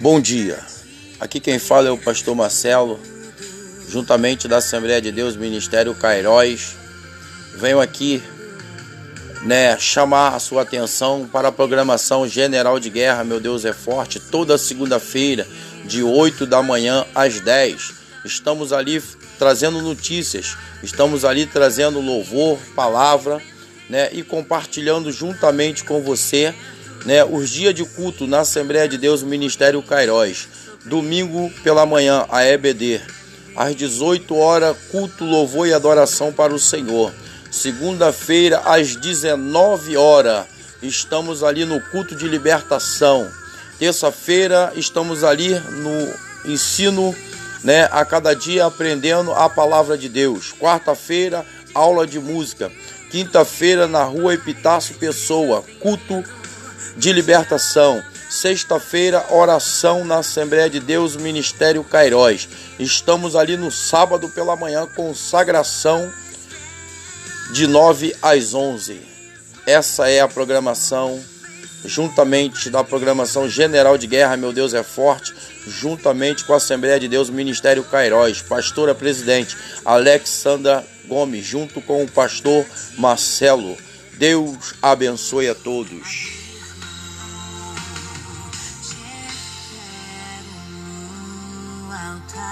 Bom dia. Aqui quem fala é o pastor Marcelo, juntamente da Assembleia de Deus Ministério Cairóis. Venho aqui, né, chamar a sua atenção para a programação General de Guerra, meu Deus é forte, toda segunda-feira, de 8 da manhã às 10. Estamos ali trazendo notícias, estamos ali trazendo louvor, palavra, né, e compartilhando juntamente com você né, os dias de culto na Assembleia de Deus Ministério Cairóis. Domingo pela manhã, a EBD. Às 18 horas, culto, louvor e adoração para o Senhor. Segunda-feira, às 19 horas, estamos ali no culto de libertação. Terça-feira, estamos ali no ensino, né, a cada dia aprendendo a palavra de Deus. Quarta-feira, aula de música. Quinta-feira, na rua Epitácio Pessoa, culto de libertação. Sexta-feira, oração na Assembleia de Deus, Ministério Cairóis. Estamos ali no sábado pela manhã, consagração de 9 às 11. Essa é a programação, juntamente da programação General de Guerra, Meu Deus é Forte, juntamente com a Assembleia de Deus, Ministério Cairóis. Pastora Presidente Alexandra Gomes, junto com o pastor Marcelo. Deus abençoe a todos. out time.